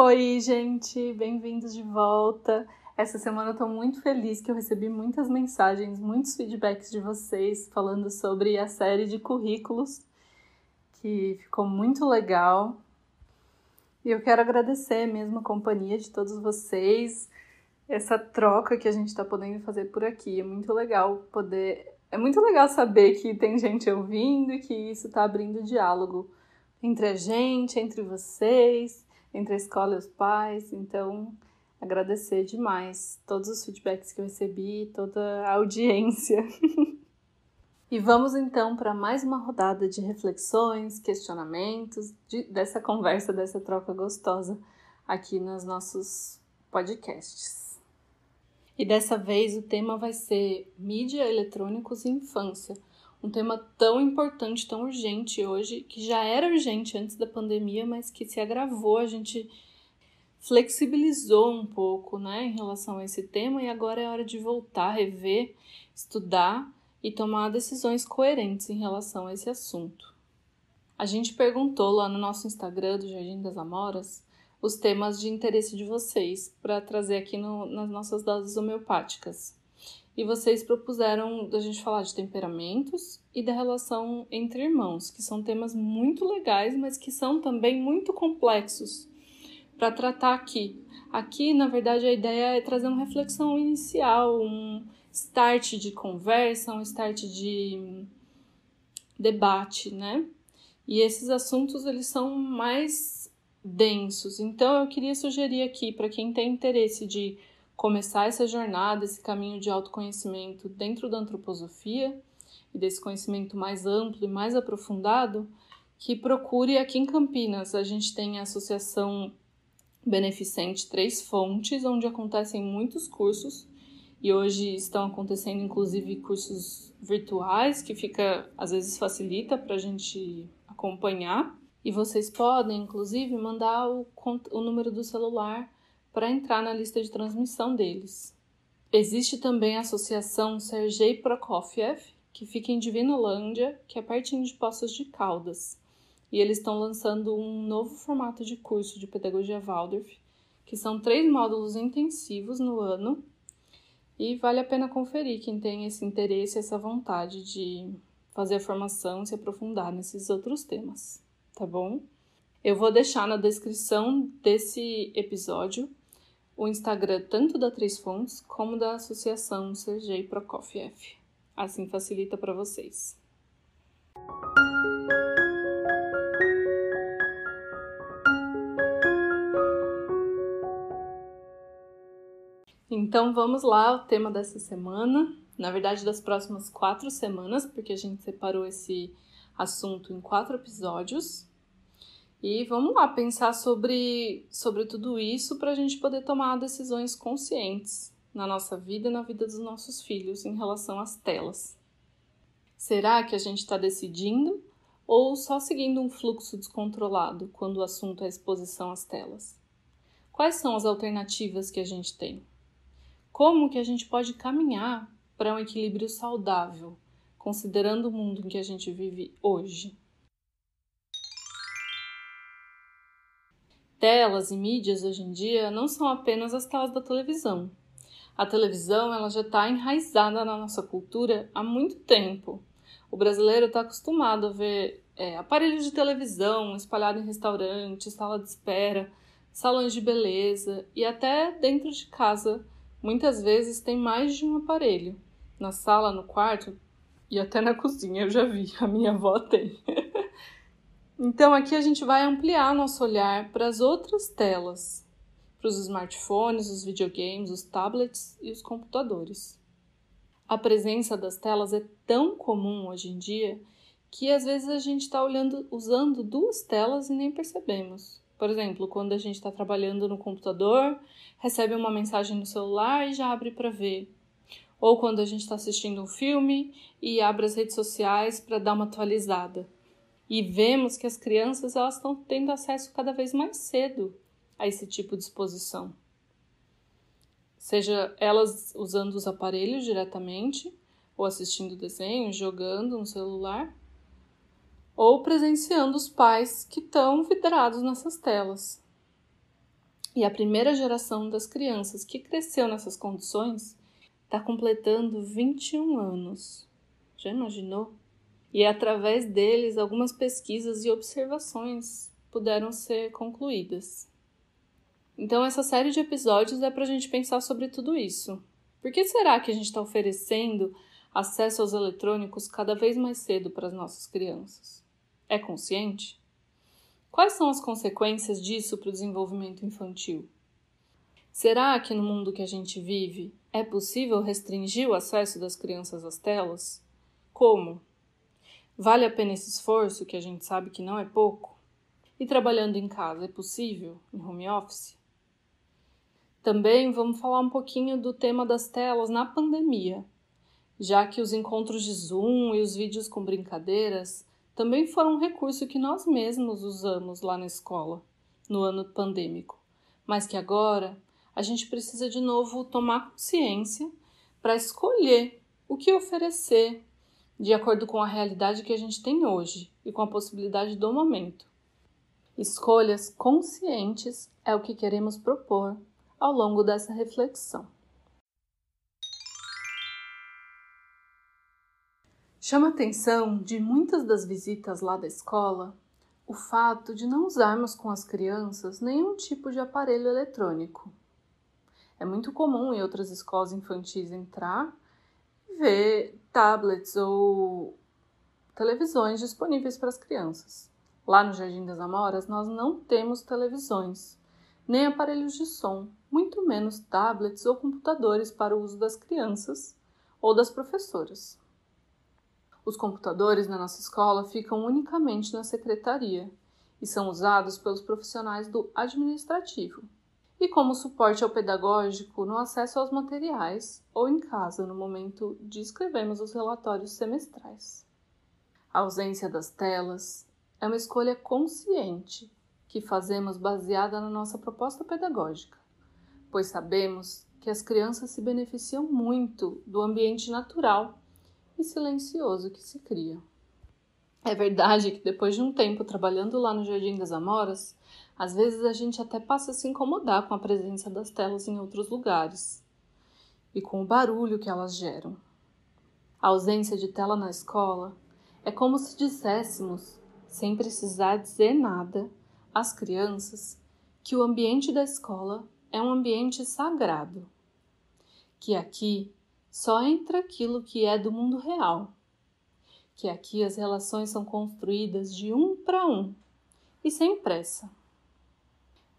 Oi, gente, bem-vindos de volta. Essa semana eu tô muito feliz que eu recebi muitas mensagens, muitos feedbacks de vocês falando sobre a série de currículos, que ficou muito legal. E eu quero agradecer mesmo a companhia de todos vocês, essa troca que a gente está podendo fazer por aqui. É muito legal poder. É muito legal saber que tem gente ouvindo e que isso está abrindo diálogo entre a gente, entre vocês, entre a escola e os pais. Então, agradecer demais todos os feedbacks que eu recebi, toda a audiência. e vamos então para mais uma rodada de reflexões, questionamentos, de, dessa conversa, dessa troca gostosa aqui nos nossos podcasts. E dessa vez o tema vai ser mídia, eletrônicos e infância um tema tão importante, tão urgente hoje, que já era urgente antes da pandemia, mas que se agravou, a gente flexibilizou um pouco, né, em relação a esse tema e agora é hora de voltar, rever, estudar e tomar decisões coerentes em relação a esse assunto. A gente perguntou lá no nosso Instagram do Jardim das Amoras os temas de interesse de vocês para trazer aqui no, nas nossas doses homeopáticas e vocês propuseram da gente falar de temperamentos e da relação entre irmãos, que são temas muito legais, mas que são também muito complexos para tratar aqui. Aqui, na verdade, a ideia é trazer uma reflexão inicial, um start de conversa, um start de debate, né? E esses assuntos eles são mais densos. Então eu queria sugerir aqui para quem tem interesse de começar essa jornada, esse caminho de autoconhecimento dentro da antroposofia e desse conhecimento mais amplo e mais aprofundado, que procure aqui em Campinas. A gente tem a Associação Beneficente Três Fontes, onde acontecem muitos cursos e hoje estão acontecendo inclusive cursos virtuais, que fica às vezes facilita para a gente acompanhar. E vocês podem, inclusive, mandar o, o número do celular para entrar na lista de transmissão deles. Existe também a Associação Sergei Prokofiev, que fica em Divinolândia, que é pertinho de Poços de Caldas. E eles estão lançando um novo formato de curso de Pedagogia Waldorf, que são três módulos intensivos no ano. E vale a pena conferir quem tem esse interesse, essa vontade de fazer a formação e se aprofundar nesses outros temas, tá bom? Eu vou deixar na descrição desse episódio o Instagram tanto da Três Fontes como da Associação Sergei Prokofiev. Assim facilita para vocês. Então vamos lá, o tema dessa semana, na verdade das próximas quatro semanas, porque a gente separou esse assunto em quatro episódios. E vamos lá pensar sobre, sobre tudo isso para a gente poder tomar decisões conscientes na nossa vida e na vida dos nossos filhos em relação às telas. Será que a gente está decidindo ou só seguindo um fluxo descontrolado quando o assunto é exposição às telas? Quais são as alternativas que a gente tem? Como que a gente pode caminhar para um equilíbrio saudável, considerando o mundo em que a gente vive hoje? Telas e mídias hoje em dia não são apenas as telas da televisão. A televisão ela já está enraizada na nossa cultura há muito tempo. O brasileiro está acostumado a ver é, aparelhos de televisão espalhados em restaurantes, sala de espera, salões de beleza e até dentro de casa. Muitas vezes tem mais de um aparelho. Na sala, no quarto e até na cozinha eu já vi. A minha avó tem. Então aqui a gente vai ampliar nosso olhar para as outras telas, para os smartphones, os videogames, os tablets e os computadores. A presença das telas é tão comum hoje em dia que às vezes a gente está usando duas telas e nem percebemos. Por exemplo, quando a gente está trabalhando no computador, recebe uma mensagem no celular e já abre para ver. Ou quando a gente está assistindo um filme e abre as redes sociais para dar uma atualizada. E vemos que as crianças elas estão tendo acesso cada vez mais cedo a esse tipo de exposição. Seja elas usando os aparelhos diretamente, ou assistindo desenhos, jogando no celular, ou presenciando os pais que estão vidrados nessas telas. E a primeira geração das crianças que cresceu nessas condições está completando 21 anos. Já imaginou? E através deles algumas pesquisas e observações puderam ser concluídas. Então, essa série de episódios é para a gente pensar sobre tudo isso. Por que será que a gente está oferecendo acesso aos eletrônicos cada vez mais cedo para as nossas crianças? É consciente? Quais são as consequências disso para o desenvolvimento infantil? Será que no mundo que a gente vive é possível restringir o acesso das crianças às telas? Como? Vale a pena esse esforço, que a gente sabe que não é pouco? E trabalhando em casa é possível, em home office? Também vamos falar um pouquinho do tema das telas na pandemia, já que os encontros de Zoom e os vídeos com brincadeiras também foram um recurso que nós mesmos usamos lá na escola, no ano pandêmico, mas que agora a gente precisa de novo tomar consciência para escolher o que oferecer de acordo com a realidade que a gente tem hoje e com a possibilidade do momento. Escolhas conscientes é o que queremos propor ao longo dessa reflexão. Chama atenção de muitas das visitas lá da escola o fato de não usarmos com as crianças nenhum tipo de aparelho eletrônico. É muito comum em outras escolas infantis entrar e ver tablets ou televisões disponíveis para as crianças. Lá no Jardim das Amoras, nós não temos televisões, nem aparelhos de som, muito menos tablets ou computadores para o uso das crianças ou das professoras. Os computadores na nossa escola ficam unicamente na secretaria e são usados pelos profissionais do administrativo e como suporte ao pedagógico no acesso aos materiais ou em casa no momento de escrevermos os relatórios semestrais. A ausência das telas é uma escolha consciente que fazemos baseada na nossa proposta pedagógica, pois sabemos que as crianças se beneficiam muito do ambiente natural e silencioso que se cria. É verdade que depois de um tempo trabalhando lá no Jardim das Amoras, às vezes a gente até passa a se incomodar com a presença das telas em outros lugares e com o barulho que elas geram. A ausência de tela na escola é como se disséssemos, sem precisar dizer nada, às crianças que o ambiente da escola é um ambiente sagrado, que aqui só entra aquilo que é do mundo real, que aqui as relações são construídas de um para um e sem pressa.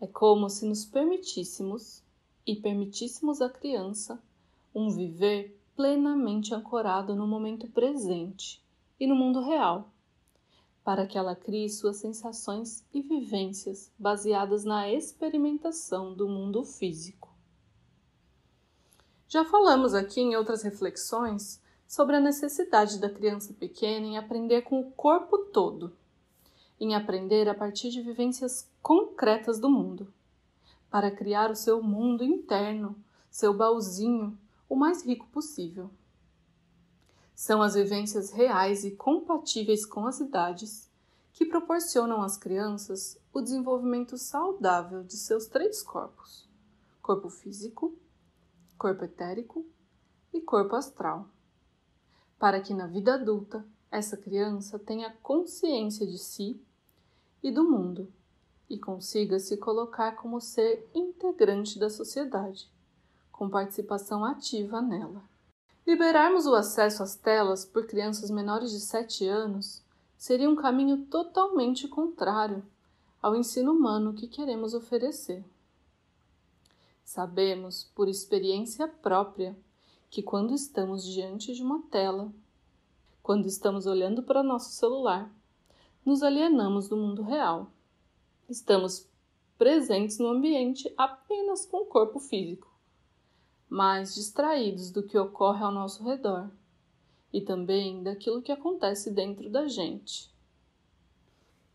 É como se nos permitíssemos e permitíssemos à criança um viver plenamente ancorado no momento presente e no mundo real, para que ela crie suas sensações e vivências baseadas na experimentação do mundo físico. Já falamos aqui em outras reflexões sobre a necessidade da criança pequena em aprender com o corpo todo, em aprender a partir de vivências concretas do mundo, para criar o seu mundo interno, seu baúzinho, o mais rico possível. São as vivências reais e compatíveis com as idades que proporcionam às crianças o desenvolvimento saudável de seus três corpos: corpo físico, corpo etérico e corpo astral, para que na vida adulta essa criança tenha consciência de si e do mundo e consiga se colocar como ser integrante da sociedade, com participação ativa nela. Liberarmos o acesso às telas por crianças menores de 7 anos seria um caminho totalmente contrário ao ensino humano que queremos oferecer. Sabemos, por experiência própria, que quando estamos diante de uma tela, quando estamos olhando para nosso celular, nos alienamos do mundo real. Estamos presentes no ambiente apenas com o corpo físico, mais distraídos do que ocorre ao nosso redor e também daquilo que acontece dentro da gente.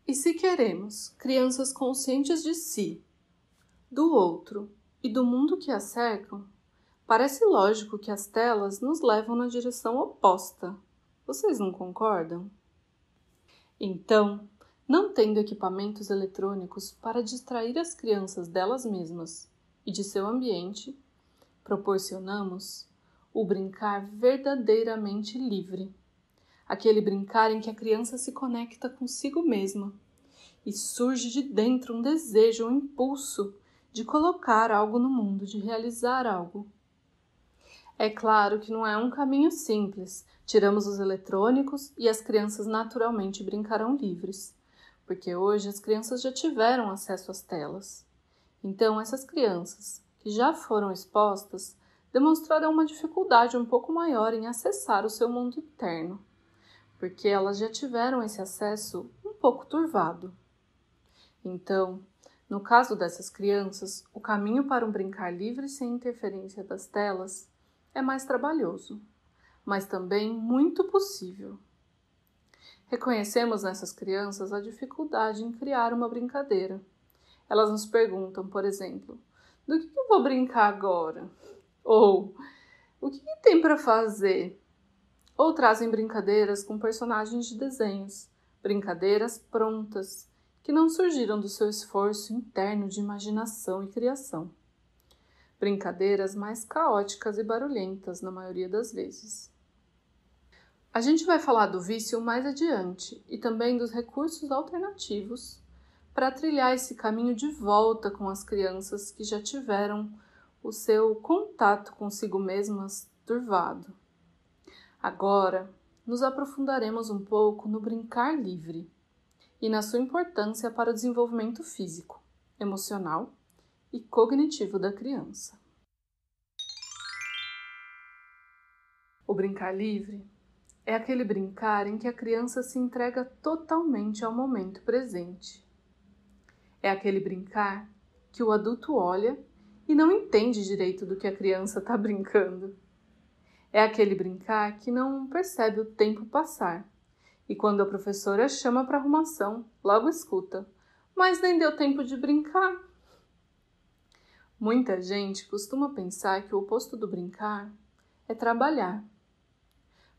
E se queremos crianças conscientes de si, do outro e do mundo que a cercam, parece lógico que as telas nos levam na direção oposta. Vocês não concordam? Então, Não tendo equipamentos eletrônicos para distrair as crianças delas mesmas e de seu ambiente, proporcionamos o brincar verdadeiramente livre. Aquele brincar em que a criança se conecta consigo mesma e surge de dentro um desejo, um impulso de colocar algo no mundo, de realizar algo. É claro que não é um caminho simples. Tiramos os eletrônicos e as crianças naturalmente brincarão livres, porque hoje as crianças já tiveram acesso às telas. Então, essas crianças que já foram expostas demonstrarão uma dificuldade um pouco maior em acessar o seu mundo interno, porque elas já tiveram esse acesso um pouco turvado. Então, no caso dessas crianças, o caminho para um brincar livre sem interferência das telas é mais trabalhoso, mas também muito possível. Reconhecemos nessas crianças a dificuldade em criar uma brincadeira. Elas nos perguntam, por exemplo, do que eu vou brincar agora? Ou o que, tem para fazer? Ou trazem brincadeiras com personagens de desenhos, brincadeiras prontas, que não surgiram do seu esforço interno de imaginação e criação. Brincadeiras mais caóticas e barulhentas, na maioria das vezes. A gente vai falar do vício mais adiante e também dos recursos alternativos para trilhar esse caminho de volta com as crianças que já tiveram o seu contato consigo mesmas turvado. Agora, nos aprofundaremos um pouco no brincar livre e na sua importância para o desenvolvimento físico, emocional e cognitivo da criança. O brincar livre é aquele brincar em que a criança se entrega totalmente ao momento presente. É aquele brincar que o adulto olha e não entende direito do que a criança está brincando. É aquele brincar que não percebe o tempo passar e quando a professora chama para arrumação, logo escuta: Mas nem deu tempo de brincar. Muita gente costuma pensar que o oposto do brincar é trabalhar.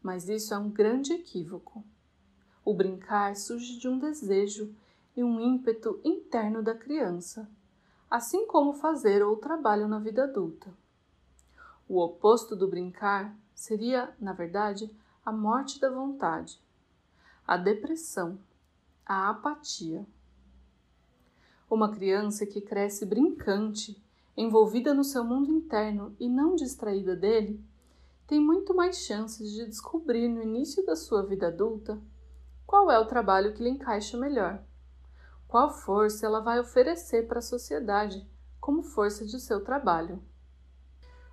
Mas isso é um grande equívoco. O brincar surge de um desejo e um ímpeto interno da criança assim como fazer ou trabalho na vida adulta. O oposto do brincar seria, na verdade, a morte da vontade, a depressão, a apatia. Uma criança que cresce brincante, envolvida no seu mundo interno e não distraída dele, tem muito mais chances de descobrir no início da sua vida adulta qual é o trabalho que lhe encaixa melhor qual força ela vai oferecer para a sociedade como força de seu trabalho.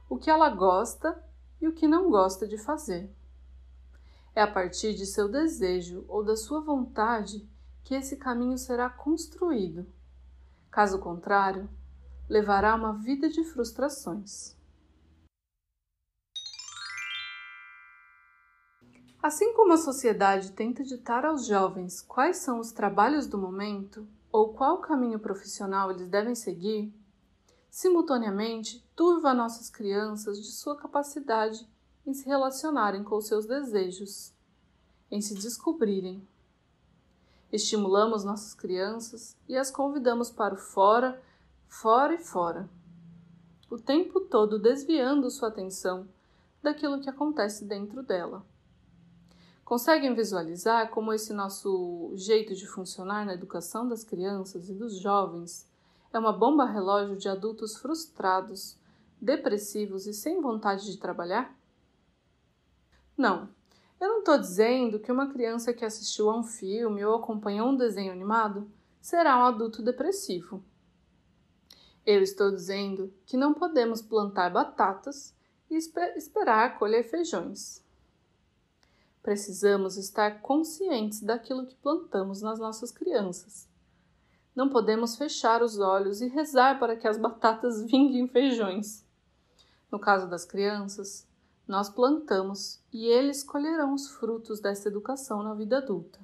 O que ela gosta e o que não gosta de fazer. É a partir de seu desejo ou da sua vontade que esse caminho será construído. Caso contrário, levará uma vida de frustrações. Assim como a sociedade tenta ditar aos jovens quais são os trabalhos do momento ou qual caminho profissional eles devem seguir, simultaneamente turva nossas crianças de sua capacidade em se relacionarem com seus desejos, em se descobrirem. Estimulamos nossas crianças e as convidamos para o fora, fora e fora, o tempo todo desviando sua atenção daquilo que acontece dentro dela. Conseguem visualizar como esse nosso jeito de funcionar na educação das crianças e dos jovens é uma bomba relógio de adultos frustrados, depressivos e sem vontade de trabalhar? Não, eu não estou dizendo que uma criança que assistiu a um filme ou acompanhou um desenho animado será um adulto depressivo. Eu estou dizendo que não podemos plantar batatas e esperar colher feijões. Precisamos estar conscientes daquilo que plantamos nas nossas crianças. Não podemos fechar os olhos e rezar para que as batatas vinguem feijões. No caso das crianças, nós plantamos e eles colherão os frutos dessa educação na vida adulta.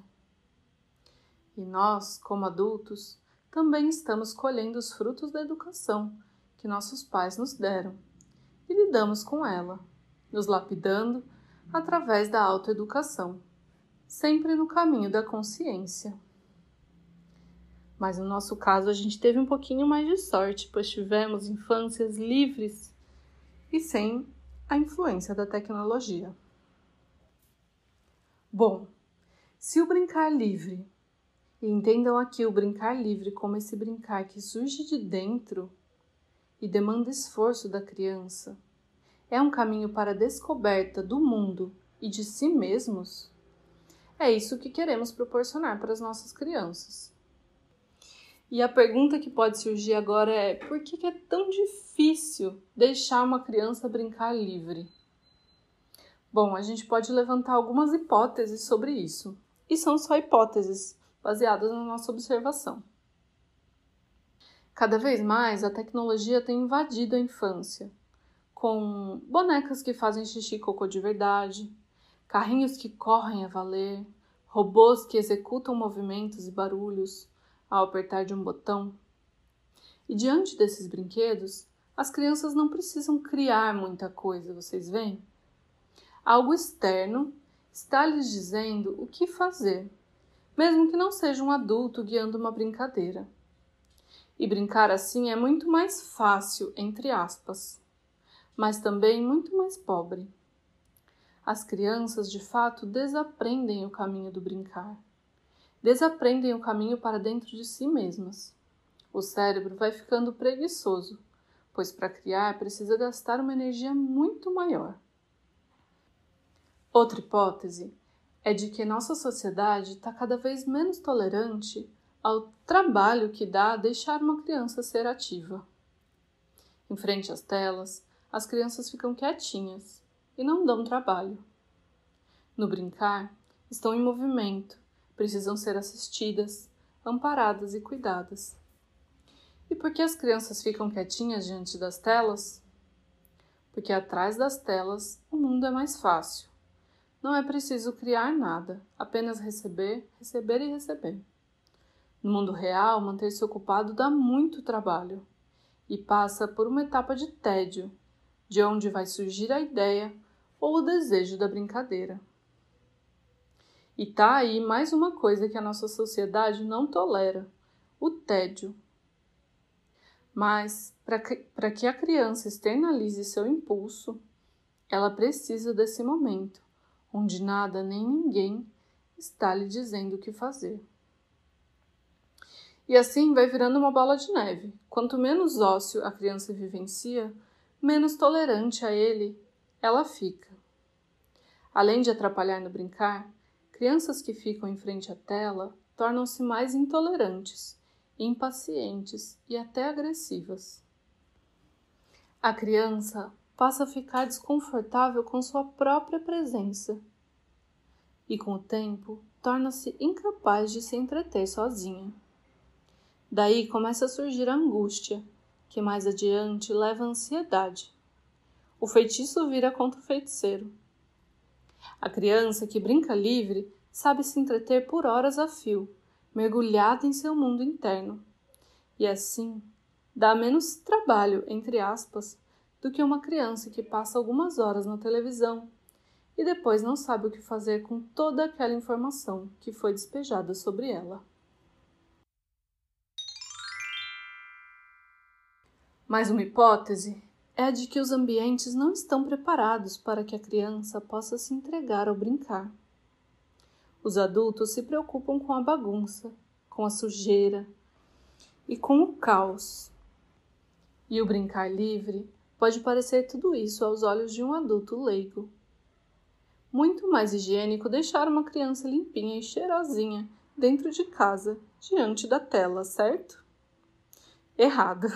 E nós, como adultos, também estamos colhendo os frutos da educação que nossos pais nos deram e lidamos com ela, nos lapidando através da autoeducação, sempre no caminho da consciência. Mas no nosso caso a gente teve um pouquinho mais de sorte, pois tivemos infâncias livres e sem a influência da tecnologia. Bom, se o brincar livre, e entendam aqui o brincar livre como esse brincar que surge de dentro e demanda esforço da criança, é um caminho para a descoberta do mundo e de si mesmos, é isso que queremos proporcionar para as nossas crianças. E a pergunta que pode surgir agora é: por que é tão difícil deixar uma criança brincar livre? Bom, a gente pode levantar algumas hipóteses sobre isso, e são só hipóteses baseadas na nossa observação. Cada vez mais a tecnologia tem invadido a infância, com bonecas que fazem xixi e cocô de verdade, carrinhos que correm a valer, robôs que executam movimentos e barulhos ao apertar de um botão. E diante desses brinquedos, as crianças não precisam criar muita coisa, vocês veem? Algo externo está lhes dizendo o que fazer, mesmo que não seja um adulto guiando uma brincadeira. E brincar assim é muito mais fácil, entre aspas, mas também muito mais pobre. As crianças, de fato, desaprendem o caminho do brincar. Desaprendem o caminho para dentro de si mesmas. O cérebro vai ficando preguiçoso, pois para criar precisa gastar uma energia muito maior. Outra hipótese é de que nossa sociedade está cada vez menos tolerante ao trabalho que dá deixar uma criança ser ativa. Em frente às telas, as crianças ficam quietinhas e não dão trabalho. No brincar, estão em movimento, precisam ser assistidas, amparadas e cuidadas. E por que as crianças ficam quietinhas diante das telas? Porque atrás das telas o mundo é mais fácil. Não é preciso criar nada, apenas receber, receber e receber. No mundo real, manter-se ocupado dá muito trabalho e passa por uma etapa de tédio, de onde vai surgir a ideia ou o desejo da brincadeira. E tá aí mais uma coisa que a nossa sociedade não tolera: o tédio. Mas, para que a criança externalize seu impulso, ela precisa desse momento, onde nada nem ninguém está lhe dizendo o que fazer. E assim vai virando uma bola de neve. Quanto menos ócio a criança vivencia, menos tolerante a ele ela fica. Além de atrapalhar no brincar, crianças que ficam em frente à tela tornam-se mais intolerantes, impacientes e até agressivas. A criança passa a ficar desconfortável com sua própria presença e, com o tempo, torna-se incapaz de se entreter sozinha. Daí começa a surgir a angústia, que mais adiante leva à ansiedade. O feitiço vira contra o feiticeiro. A criança que brinca livre sabe se entreter por horas a fio, mergulhada em seu mundo interno. E assim dá menos trabalho, entre aspas, do que uma criança que passa algumas horas na televisão e depois não sabe o que fazer com toda aquela informação que foi despejada sobre ela. Mais uma hipótese é a de que os ambientes não estão preparados para que a criança possa se entregar ao brincar. Os adultos se preocupam com a bagunça, com a sujeira e com o caos. E o brincar livre pode parecer tudo isso aos olhos de um adulto leigo. Muito mais higiênico deixar uma criança limpinha e cheirosinha dentro de casa, diante da tela, certo? Errado.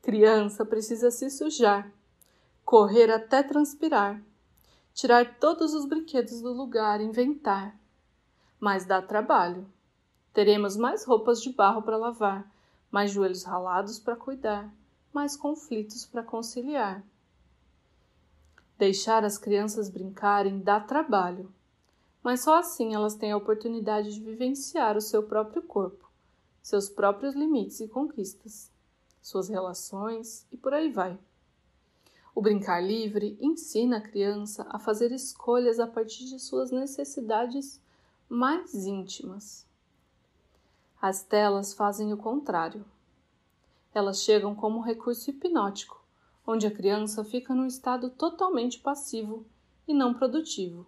Criança precisa se sujar, correr até transpirar, tirar todos os brinquedos do lugar, inventar. Mas dá trabalho. Teremos mais roupas de barro para lavar, mais joelhos ralados para cuidar, mais conflitos para conciliar. Deixar as crianças brincarem dá trabalho, mas só assim elas têm a oportunidade de vivenciar o seu próprio corpo, seus próprios limites e conquistas suas relações e por aí vai. O brincar livre ensina a criança a fazer escolhas a partir de suas necessidades mais íntimas. As telas fazem o contrário. Elas chegam como recurso hipnótico, onde a criança fica num estado totalmente passivo e não produtivo,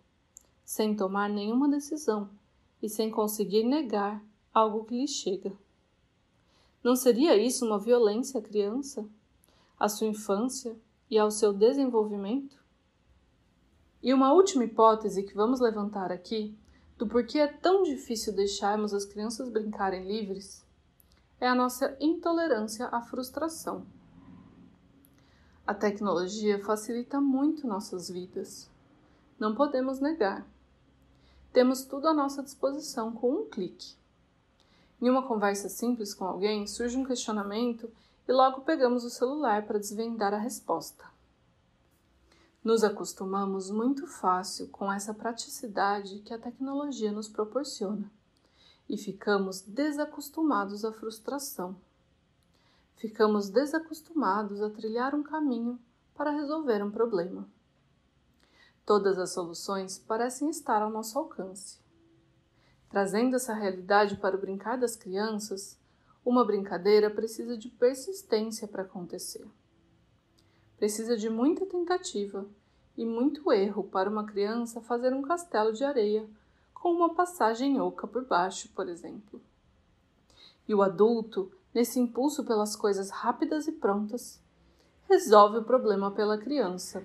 sem tomar nenhuma decisão e sem conseguir negar algo que lhe chega. Não seria isso uma violência à criança, à sua infância e ao seu desenvolvimento? E uma última hipótese que vamos levantar aqui do porquê é tão difícil deixarmos as crianças brincarem livres é a nossa intolerância à frustração. A tecnologia facilita muito nossas vidas. Não podemos negar. Temos tudo à nossa disposição com um clique. Em uma conversa simples com alguém, surge um questionamento e logo pegamos o celular para desvendar a resposta. Nos acostumamos muito fácil com essa praticidade que a tecnologia nos proporciona e ficamos desacostumados à frustração. Ficamos desacostumados a trilhar um caminho para resolver um problema. Todas as soluções parecem estar ao nosso alcance. Trazendo essa realidade para o brincar das crianças, uma brincadeira precisa de persistência para acontecer. Precisa de muita tentativa e muito erro para uma criança fazer um castelo de areia com uma passagem oca por baixo, por exemplo. E o adulto, nesse impulso pelas coisas rápidas e prontas, resolve o problema pela criança,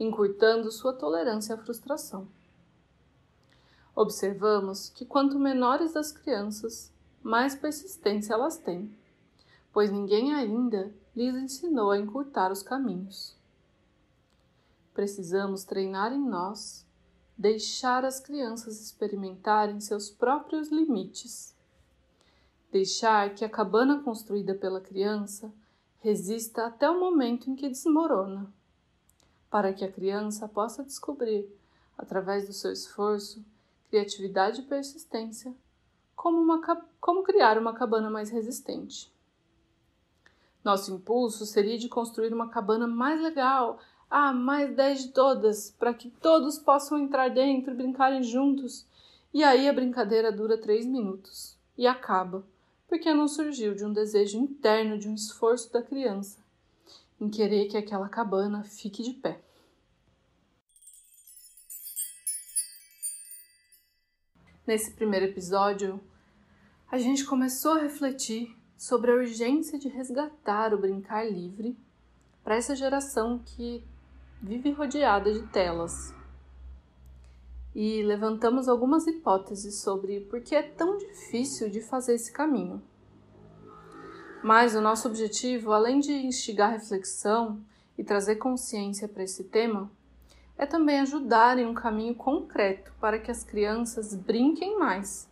encurtando sua tolerância à frustração. Observamos que quanto menores as crianças, mais persistência elas têm, pois ninguém ainda lhes ensinou a encurtar os caminhos. Precisamos treinar em nós, deixar as crianças experimentarem seus próprios limites. Deixar que a cabana construída pela criança resista até o momento em que desmorona, para que a criança possa descobrir, através do seu esforço, criatividade e persistência, como, uma, como criar uma cabana mais resistente. Nosso impulso seria de construir uma cabana mais legal, a mais 10 de todas, para que todos possam entrar dentro e brincarem juntos. E aí a brincadeira dura três minutos e acaba, porque não surgiu de um desejo interno, de um esforço da criança, em querer que aquela cabana fique de pé. Nesse primeiro episódio, a gente começou a refletir sobre a urgência de resgatar o brincar livre para essa geração que vive rodeada de telas. E levantamos algumas hipóteses sobre por que é tão difícil de fazer esse caminho. Mas o nosso objetivo, além de instigar reflexão e trazer consciência para esse tema, é também ajudar em um caminho concreto para que as crianças brinquem mais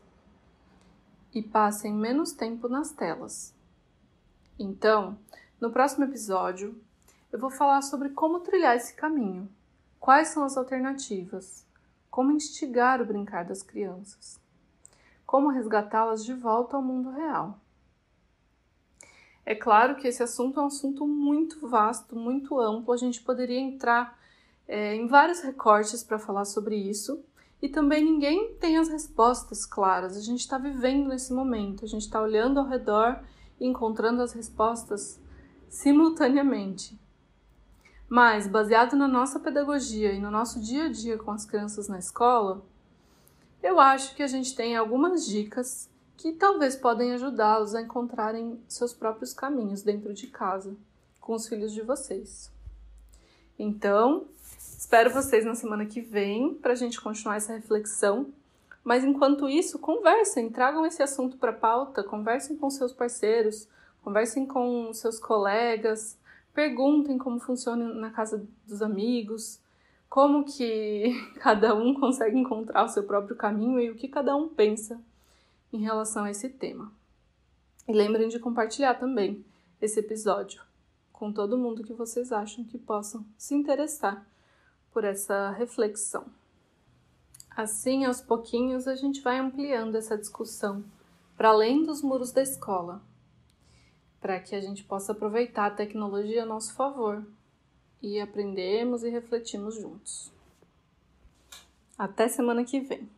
e passem menos tempo nas telas. Então, no próximo episódio, eu vou falar sobre como trilhar esse caminho, quais são as alternativas, como instigar o brincar das crianças, como resgatá-las de volta ao mundo real. É claro que esse assunto é um assunto muito vasto, muito amplo, a gente poderia entrar é, em vários recortes para falar sobre isso. E também ninguém tem as respostas claras. A gente está vivendo nesse momento, a gente está olhando ao redor e encontrando as respostas simultaneamente. Mas, baseado na nossa pedagogia e no nosso dia a dia com as crianças na escola, eu acho que a gente tem algumas dicas que talvez podem ajudá-los a encontrarem seus próprios caminhos dentro de casa com os filhos de vocês. Então, Espero vocês na semana que vem para a gente continuar essa reflexão. Mas enquanto isso, conversem, tragam esse assunto para pauta, conversem com seus parceiros, conversem com seus colegas, perguntem como funciona na casa dos amigos, como que cada um consegue encontrar o seu próprio caminho e o que cada um pensa em relação a esse tema. E lembrem de compartilhar também esse episódio com todo mundo que vocês acham que possam se interessar por essa reflexão. Assim, aos pouquinhos, a gente vai ampliando essa discussão para além dos muros da escola, para que a gente possa aproveitar a tecnologia a nosso favor e aprendermos e refletirmos juntos. Até semana que vem!